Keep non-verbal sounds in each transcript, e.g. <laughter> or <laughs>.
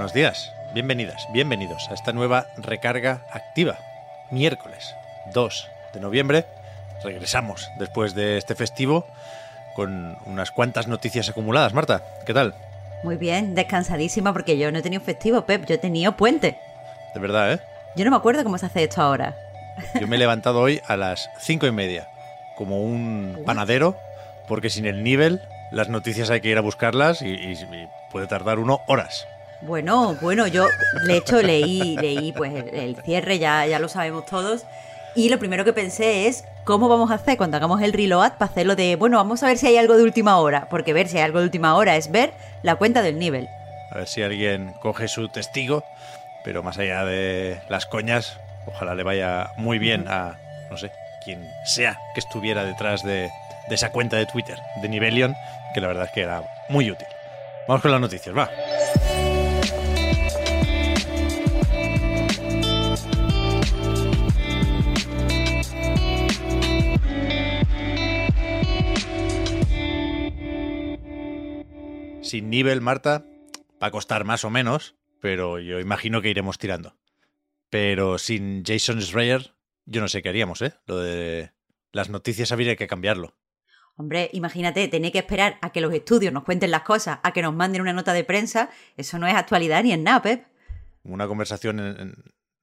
Buenos días, bienvenidas, bienvenidos a esta nueva recarga activa. Miércoles 2 de noviembre. Regresamos después de este festivo con unas cuantas noticias acumuladas. Marta, ¿qué tal? Muy bien, descansadísima porque yo no he tenido festivo, Pep, yo he tenido puente. De verdad, ¿eh? Yo no me acuerdo cómo se hace esto ahora. Yo me he levantado hoy a las cinco y media, como un panadero, porque sin el nivel las noticias hay que ir a buscarlas y, y- y puede tardar uno horas. Bueno, bueno, yo de hecho leí, leí pues el, cierre, ya, ya lo sabemos todos. Y lo primero que pensé es cómo vamos a hacer cuando hagamos el reload para hacerlo de, bueno, vamos a ver si hay algo de última hora, porque ver si hay algo de última hora es ver la cuenta del nivel. A ver si alguien coge su testigo, pero más allá de las coñas, ojalá le vaya muy bien a, no sé, quien sea que estuviera detrás de, de esa cuenta de Twitter de Nivelion, que la verdad es que era muy útil. Vamos con las noticias, va. Sin nivel, Marta, va a costar más o menos, pero yo imagino que iremos tirando. Pero sin Jason Schreier, yo no sé qué haríamos, ¿eh? Lo de las noticias habría que cambiarlo. Hombre, imagínate, tener que esperar a que los estudios nos cuenten las cosas, a que nos manden una nota de prensa, eso no es actualidad ni en nada, Pep. Una conversación en, en-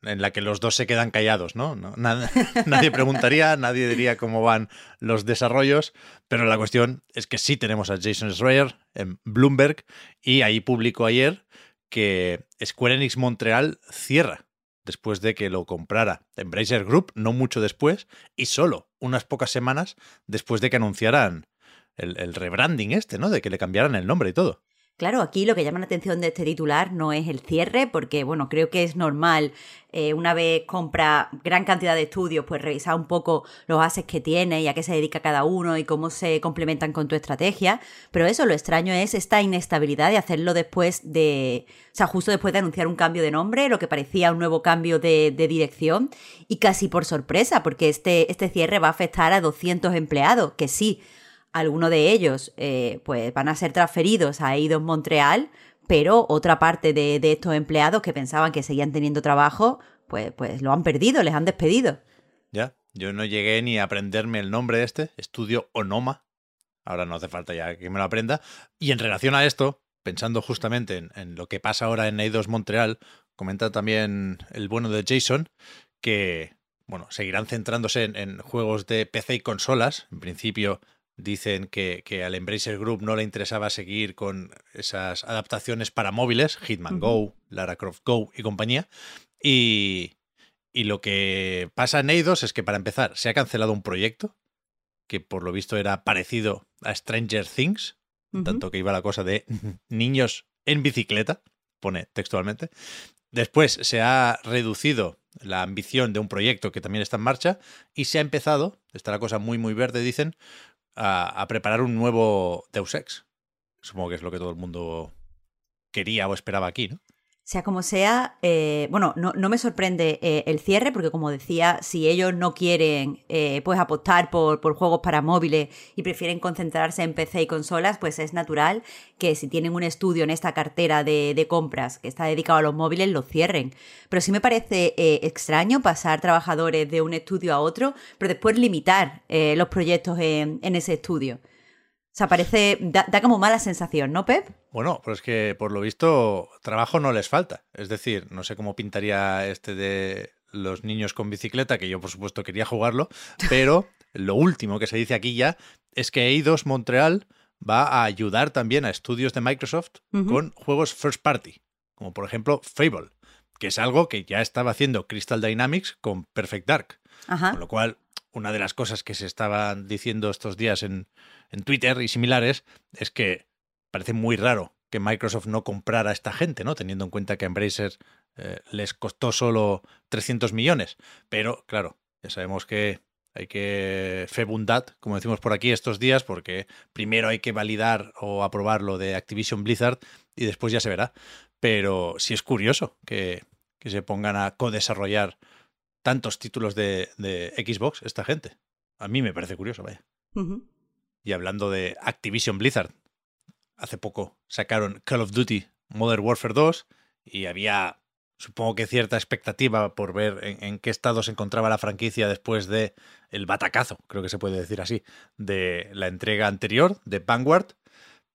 en la que los dos se quedan callados, ¿no? <laughs> Nadie preguntaría, nadie diría cómo van los desarrollos, pero la cuestión es que sí tenemos a Jason Schreier en Bloomberg y ahí publicó ayer que Square Enix Montreal cierra después de que lo comprara Embracer Group, no mucho después, y solo unas pocas semanas después de que anunciaran el, el rebranding este, ¿no? De que le cambiaran el nombre y todo. Claro, aquí lo que llama la atención de este titular no es el cierre, porque bueno, creo que es normal eh, una vez compra gran cantidad de estudios, pues revisar un poco los assets que tiene y a qué se dedica cada uno y cómo se complementan con tu estrategia. Pero eso, lo extraño es esta inestabilidad de hacerlo después de, o sea, justo después de anunciar un cambio de nombre, lo que parecía un nuevo cambio de, de dirección y casi por sorpresa, porque este, este cierre va a afectar a 200 empleados, que sí, algunos de ellos eh, pues van a ser transferidos a Eidos Montreal, pero otra parte de, estos empleados que pensaban que seguían teniendo trabajo, pues, pues lo han perdido, les han despedido. Ya, yo no llegué ni a aprenderme el nombre de este, estudio Onoma. Ahora no hace falta ya que me lo aprenda. Y en relación a esto, pensando justamente en, lo que pasa ahora en Eidos Montreal, comenta también el bueno de Jason que, bueno, seguirán centrándose en, en juegos de PC y consolas. En principio dicen que, que al Embracer Group no le interesaba seguir con esas adaptaciones para móviles, Hitman Go, Lara Croft Go y compañía. Y, y lo que pasa en Eidos es que, para empezar, se ha cancelado un proyecto que por lo visto era parecido a Stranger Things, tanto que iba la cosa de <laughs> niños en bicicleta, pone textualmente. Después se ha reducido la ambición de un proyecto que también está en marcha y se ha empezado, está la cosa muy muy verde, dicen, a, preparar un nuevo Deus Ex. Supongo que es lo que todo el mundo quería o esperaba aquí, ¿no? Sea como sea, eh, bueno, no, no me sorprende eh, el cierre, porque como decía, si ellos no quieren eh, pues apostar por, por juegos para móviles y prefieren concentrarse en PC y consolas, pues es natural que si tienen un estudio en esta cartera de, de compras que está dedicado a los móviles, lo cierren. Pero sí me parece eh, extraño pasar trabajadores de un estudio a otro, pero después limitar eh, los proyectos en, en ese estudio. O sea, parece, da, da como mala sensación, ¿no, Pep? Bueno, pero es que por lo visto trabajo no les falta. Es decir, no sé cómo pintaría este de los niños con bicicleta, que yo por supuesto quería jugarlo, pero lo último que se dice aquí ya es que Eidos Montreal va a ayudar también a estudios de Microsoft con juegos first party, como por ejemplo Fable, que es algo que ya estaba haciendo Crystal Dynamics con Perfect Dark. Ajá. Con lo cual, una de las cosas que se estaban diciendo estos días en, en Twitter y similares es que parece muy raro que Microsoft no comprara a esta gente, ¿no? Teniendo en cuenta que a Embracer eh, les costó solo 300 millones. Pero, claro, ya sabemos que hay que febundat, como decimos por aquí estos días, porque primero hay que validar o aprobar lo de Activision Blizzard y después ya se verá. Pero sí es curioso que, que se pongan a co-desarrollar tantos títulos de, de, Xbox esta gente. A mí me parece curioso, vaya. Uh -huh. Y hablando de Activision Blizzard, hace poco sacaron Call of Duty Modern Warfare 2 y había, supongo que cierta expectativa por ver en, en, qué estado se encontraba la franquicia después de el batacazo, creo que se puede decir así, de la entrega anterior de Vanguard,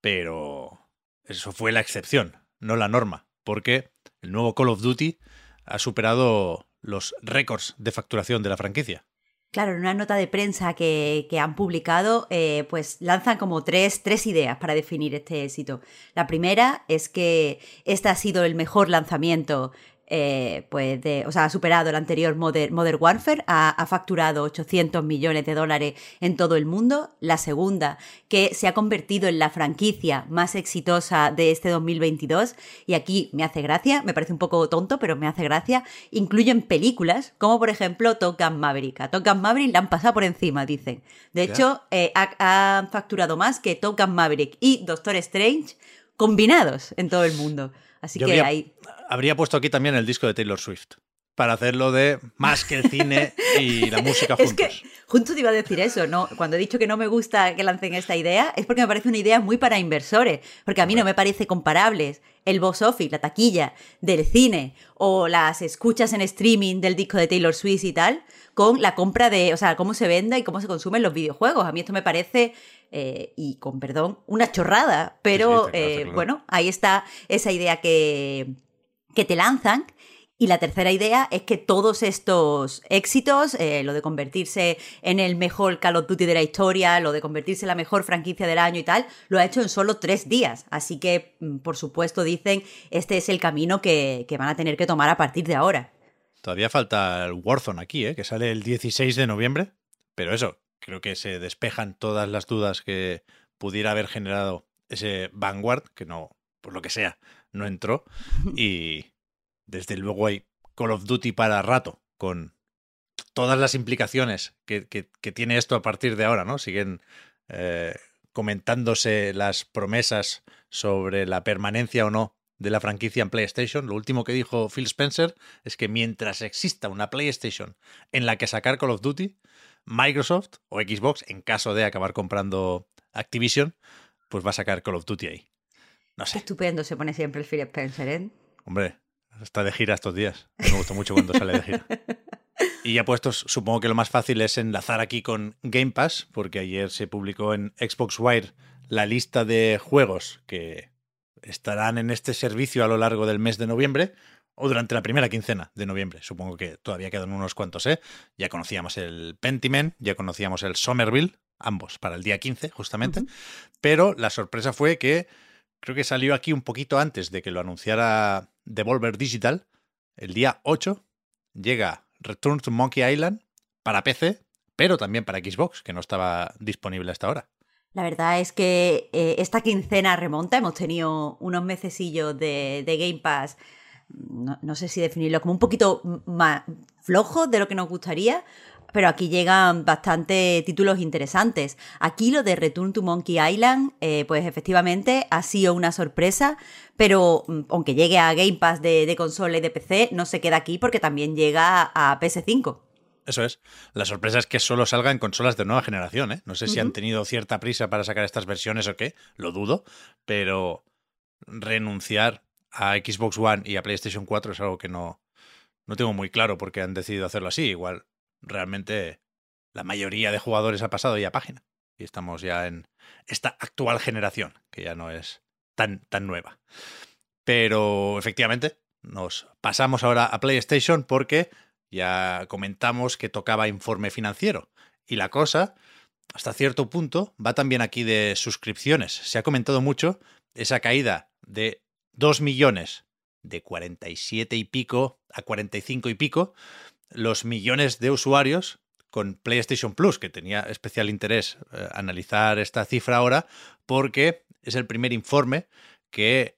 pero eso fue la excepción, no la norma, porque el nuevo Call of Duty ha superado los récords de facturación de la franquicia. Claro, en una nota de prensa que, que han publicado, eh, pues lanzan como tres, tres ideas para definir este éxito. La primera es que este ha sido el mejor lanzamiento eh, pues de, o sea, ha superado el anterior Modern, Modern Warfare, ha, ha, facturado 800 millones de dólares en todo el mundo. La segunda, que se ha convertido en la franquicia más exitosa de este 2022. Y aquí me hace gracia, me parece un poco tonto, pero me hace gracia. Incluyen películas, como por ejemplo Top Gun Maverick. A Top Gun Maverick la han pasado por encima, dicen. De hecho, eh, ha, han facturado más que Top Gun Maverick y Doctor Strange combinados en todo el mundo. Así Yo que habría. Habría puesto aquí también el disco de Taylor Swift. Para hacerlo de más que el cine <laughs> y la música juntos. Es que justo te iba a decir eso, ¿no? Cuando he dicho que no me gusta que lancen esta idea, es porque me parece una idea muy para inversores. Porque a mí no me parece comparables el box office, la taquilla del cine o las escuchas en streaming del disco de Taylor Swift y tal, con la compra de, o sea, cómo se vende y cómo se consumen los videojuegos. A mí esto me parece eh, y con perdón, una chorrada, pero sí, sí, eh, bueno, ahí está esa idea que, que te lanzan. Y la tercera idea es que todos estos éxitos, eh, lo de convertirse en el mejor Call of Duty de la historia, lo de convertirse en la mejor franquicia del año y tal, lo ha hecho en solo tres días. Así que, mm, por supuesto, dicen, este es el camino que, que van a tener que tomar a partir de ahora. Todavía falta el Warzone aquí, ¿eh? que sale el 16 de noviembre. Pero eso, creo que se despejan todas las dudas que pudiera haber generado ese Vanguard, que no, por lo que sea, no entró. <laughs> Y desde luego hay Call of Duty para rato, con todas las implicaciones que, que, que tiene esto a partir de ahora, ¿no? Siguen eh, comentándose las promesas sobre la permanencia o no de la franquicia en PlayStation. Lo último que dijo Phil Spencer es que mientras exista una PlayStation en la que sacar Call of Duty, Microsoft o Xbox, en caso de acabar comprando Activision, pues va a sacar Call of Duty ahí. No sé. Estupendo se pone siempre el Phil Spencer, ¿eh? Hombre, está de gira estos días. Me gusta mucho cuando sale de gira. <laughs> Y ya puestos, supongo que lo más fácil es enlazar aquí con Game Pass, porque ayer se publicó en Xbox Wire la lista de juegos que estarán en este servicio a lo largo del mes de noviembre o durante la primera quincena de noviembre. Supongo que todavía quedan unos cuantos, ¿eh? Ya conocíamos el Pentiment, ya conocíamos el Somerville, ambos para el día 15, justamente. Uh -huh. Pero la sorpresa fue que creo que salió aquí un poquito antes de que lo anunciara Devolver Digital. El día 8 llega Return to Monkey Island para PC, pero también para Xbox, que no estaba disponible hasta ahora. La verdad es que eh, esta quincena remonta, hemos tenido unos mesecillos de, Game Pass, no, no, sé si definirlo como un poquito más flojo de lo que nos gustaría, pero aquí llegan bastante títulos interesantes. Aquí lo de Return to Monkey Island, eh, pues efectivamente ha sido una sorpresa, pero mm, aunque llegue a Game Pass de, de consola y de PC, no se queda aquí porque también llega a PS5. Eso es. La sorpresa es que solo salga en consolas de nueva generación, ¿eh? No sé si uh -huh. han tenido cierta prisa para sacar estas versiones o qué, lo dudo, pero renunciar a Xbox One y a PlayStation 4 es algo que no, no tengo muy claro porque han decidido hacerlo así. Igual realmente la mayoría de jugadores ha pasado ya página y estamos ya en esta actual generación, que ya no es tan, tan nueva. Pero efectivamente, nos pasamos ahora a PlayStation porque ya comentamos que tocaba informe financiero. Y la cosa, hasta cierto punto, va también aquí de suscripciones. Se ha comentado mucho esa caída de 2 millones de 47 y pico a 45 y pico, los millones de usuarios con PlayStation Plus, que tenía especial interés eh, analizar esta cifra ahora, porque es el primer informe que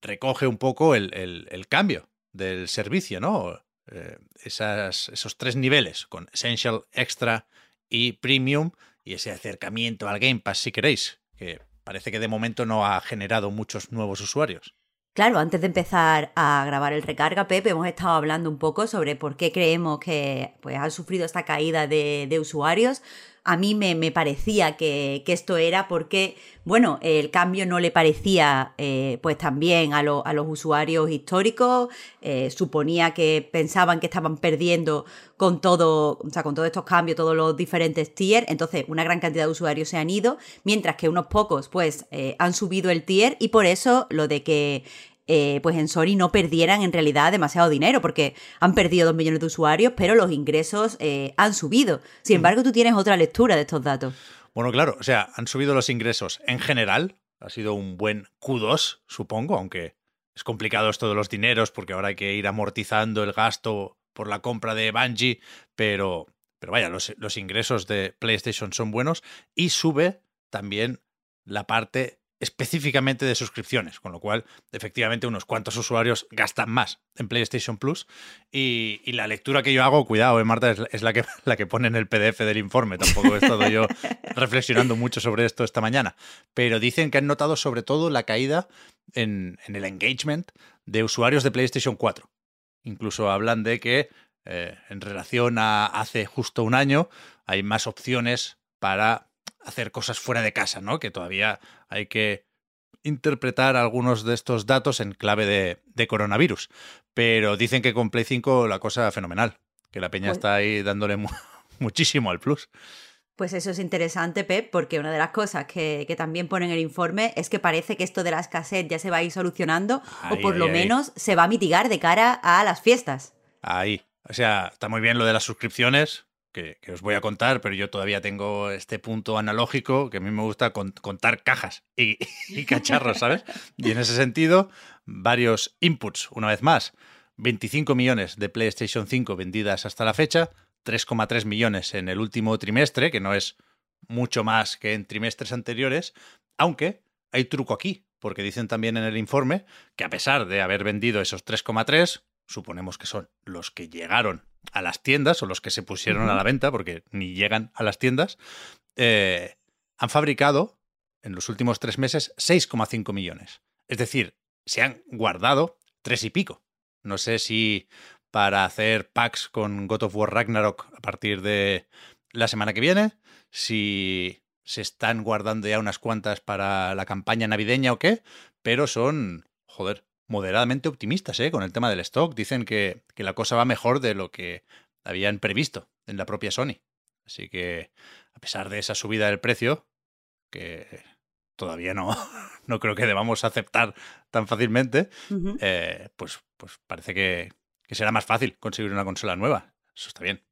recoge un poco el, el- cambio del servicio, ¿no? Eh, esos tres niveles, con Essential, Extra y Premium, y ese acercamiento al Game Pass, si queréis, que parece que de momento no ha generado muchos nuevos usuarios. Claro, antes de empezar a grabar el recarga, Pepe, hemos estado hablando un poco sobre por qué creemos que pues, han sufrido esta caída de, de usuarios. A mí me, me parecía que, que esto era porque, bueno, el cambio no le parecía eh, pues también a, a los usuarios históricos. Eh, suponía que pensaban que estaban perdiendo con todo, o sea, con todos estos cambios, todos los diferentes tiers. Entonces, una gran cantidad de usuarios se han ido, mientras que unos pocos, pues, eh, han subido el tier y por eso lo de que eh, pues en Sony no perdieran en realidad demasiado dinero, porque han perdido dos millones de usuarios, pero los ingresos eh, han subido. Sin embargo, tú tienes otra lectura de estos datos. Bueno, claro, o sea, han subido los ingresos en general. Ha sido un buen Q2, supongo, aunque es complicado esto de los dineros porque ahora hay que ir amortizando el gasto por la compra de Bungie, pero, pero vaya, los, los ingresos de PlayStation son buenos y sube también la parte específicamente de suscripciones, con lo cual efectivamente unos cuantos usuarios gastan más en PlayStation Plus y, y la lectura que yo hago, cuidado, eh, Marta, es, la- es la, que, <laughs> la que pone en el PDF del informe, tampoco he estado yo <laughs> reflexionando mucho sobre esto esta mañana, pero dicen que han notado sobre todo la caída en, en el engagement de usuarios de PlayStation 4. Incluso hablan de que eh, en relación a hace justo un año hay más opciones para hacer cosas fuera de casa, ¿no? Que todavía hay que interpretar algunos de estos datos en clave de, de coronavirus. Pero dicen que con Play 5 la cosa fenomenal, que la peña Pues- está ahí dándole mu- <laughs> muchísimo al plus. Pues eso es interesante, Pep, porque una de las cosas que, que también pone en el informe es que parece que esto de la escasez ya se va a ir solucionando o por lo menos se va a mitigar de cara a las fiestas. Ahí. O sea, está muy bien lo de las suscripciones, que, os voy a contar, pero yo todavía tengo este punto analógico que a mí me gusta con- contar cajas y, <laughs> y cacharros, ¿sabes? Y en ese sentido, varios inputs, una vez más. 25 millones de PlayStation 5 vendidas hasta la fecha, 3,3 millones en el último trimestre, que no es mucho más que en trimestres anteriores, aunque hay truco aquí, porque dicen también en el informe que a pesar de haber vendido esos 3,3, suponemos que son los que llegaron a las tiendas o los que se pusieron a la venta, porque ni llegan a las tiendas, eh, han fabricado en los últimos tres meses 6,5 millones. Es decir, se han guardado tres y pico. No sé si para hacer packs con God of War Ragnarok a partir de la semana que viene, si se están guardando ya unas cuantas para la campaña navideña o qué, pero son, joder, moderadamente optimistas ¿eh? con el tema del stock. Dicen que, que la cosa va mejor de lo que habían previsto en la propia Sony. Así que, a pesar de esa subida del precio, que todavía no, <laughs> no creo que debamos aceptar tan fácilmente, eh, pues, pues parece que, que será más fácil conseguir una consola nueva. Eso está bien.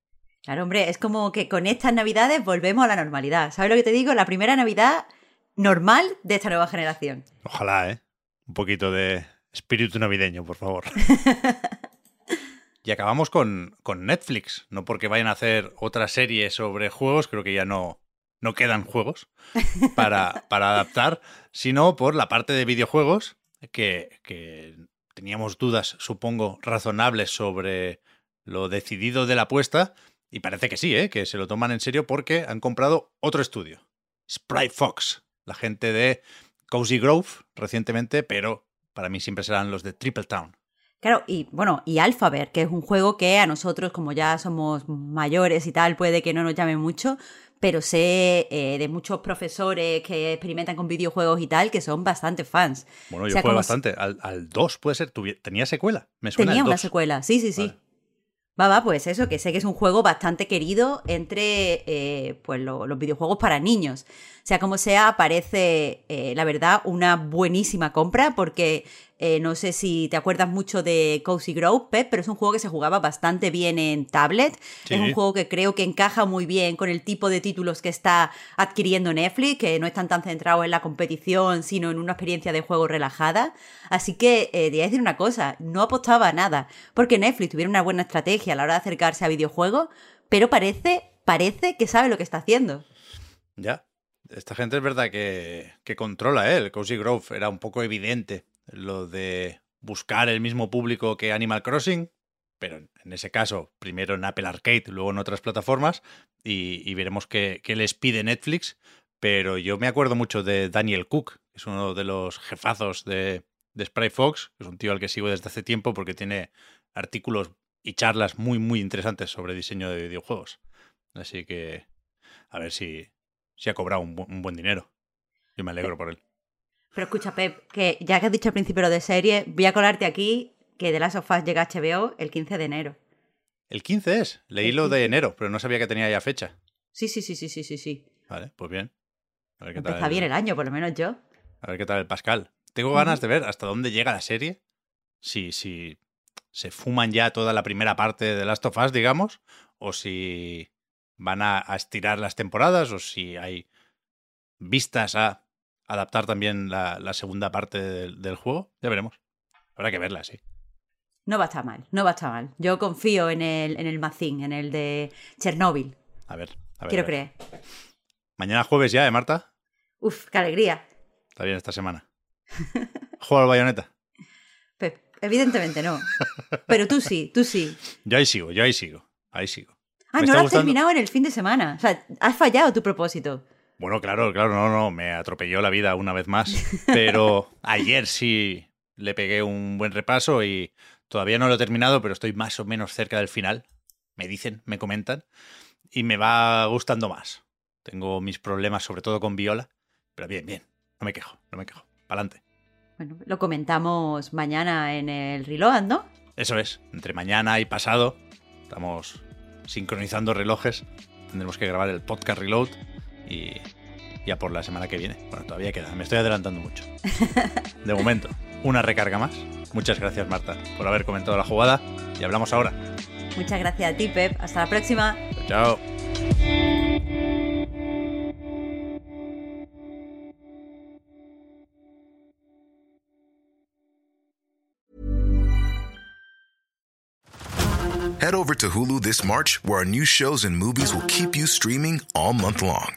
Claro, hombre, es como que con estas navidades volvemos a la normalidad. ¿Sabes lo que te digo? La primera Navidad normal de esta nueva generación. Ojalá, ¿eh? Un poquito de espíritu navideño, por favor. <laughs> y acabamos con, con Netflix. No porque vayan a hacer otra serie sobre juegos, creo que ya no, no quedan juegos para, <laughs> para adaptar, sino por la parte de videojuegos, que, que teníamos dudas, supongo, razonables sobre lo decidido de la apuesta. Y parece que sí, ¿eh? que se lo toman en serio porque han comprado otro estudio. Sprite Fox, la gente de Cozy Grove recientemente, pero para mí siempre serán los de Triple Town. Claro, y bueno, y Alphabet, que es un juego que a nosotros, como ya somos mayores y tal, puede que no nos llame mucho, pero sé eh, de muchos profesores que experimentan con videojuegos y tal, que son bastante fans. Bueno, O yo sea, jugué como si- bastante. Al, al 2 puede ser. ¿Tenía secuela? Me suena Tenía una 2. secuela, sí, sí, sí. Vale. Va, va, pues eso, que sé que es un juego bastante querido entre eh, pues lo- los videojuegos para niños. Sea como sea, parece, eh, la verdad, una buenísima compra porque eh, no sé si te acuerdas mucho de Cozy Grove, Pep, pero es un juego que se jugaba bastante bien en tablet. Sí. Es un juego que creo que encaja muy bien con el tipo de títulos que está adquiriendo Netflix, que no están tan centrados en la competición, sino en una experiencia de juego relajada. Así que, eh, te voy a decir una cosa, no apostaba a nada, porque Netflix tuviera una buena estrategia a la hora de acercarse a videojuegos, pero parece parece que sabe lo que está haciendo. Ya. Esta gente es verdad que, que controla, ¿eh? El Cozy Grove era un poco evidente lo de buscar el mismo público que Animal Crossing, pero en ese caso, primero en Apple Arcade, luego en otras plataformas, y, veremos qué, les pide Netflix. Pero yo me acuerdo mucho de Daniel Cook, que es uno de los jefazos de, de Spray Fox, que es un tío al que sigo desde hace tiempo porque tiene artículos y charlas muy, muy interesantes sobre diseño de videojuegos. Así que a ver si, si ha cobrado un, un buen dinero. Yo me alegro por él. Pero escucha, Pep, que ya que has dicho al principio lo de serie, voy a colarte aquí que The Last of Us llega a HBO el 15 de enero. ¿El 15 es? Leí lo de enero, pero no sabía que tenía ya fecha. Sí, sí, sí, sí, sí, sí, sí. Vale, pues bien. A ver qué Empieza tal bien el año, por lo menos yo. A ver qué tal el Pascal. Tengo ganas de ver hasta dónde llega la serie. Si, si se fuman ya toda la primera parte de The Last of Us, digamos, o si van a, estirar las temporadas, o si hay vistas a adaptar también la, segunda parte del, juego. Ya veremos. Habrá que verla, sí. No va a estar mal, no va a estar mal. Yo confío en el, en el Macín, en el de Chernóbil. A ver, a ver. Quiero creer. Mañana jueves ya, ¿eh, Marta? Uf, qué alegría. Está bien esta semana. <laughs> ¿Juega al bayoneta? evidentemente no. Pero tú sí, tú sí. Yo ahí sigo, yo ahí sigo. Ahí sigo. Ah, no lo has terminado en el fin de semana. O sea, has fallado tu propósito. Bueno, claro, claro, no, no, me atropelló la vida una vez más. Pero <laughs> ayer sí le pegué un buen repaso y todavía no lo he terminado, pero estoy más o menos cerca del final. Me dicen, me comentan. Y me va gustando más. Tengo mis problemas, sobre todo con Viola. Pero bien, bien. No me quejo, no me quejo. Pa'lante. Bueno, lo comentamos mañana en el Reload, ¿no? Eso es. Entre mañana y pasado estamos sincronizando relojes. Tendremos que grabar el podcast Reload y ya por la semana que viene. Bueno, todavía queda, me estoy adelantando mucho. De momento, una recarga más. Muchas gracias, Marta, por haber comentado la jugada y hablamos ahora. Muchas gracias a ti, Pep. Hasta la próxima. Chao. Head over to Hulu this March, where our new shows and movies will keep you streaming all month long.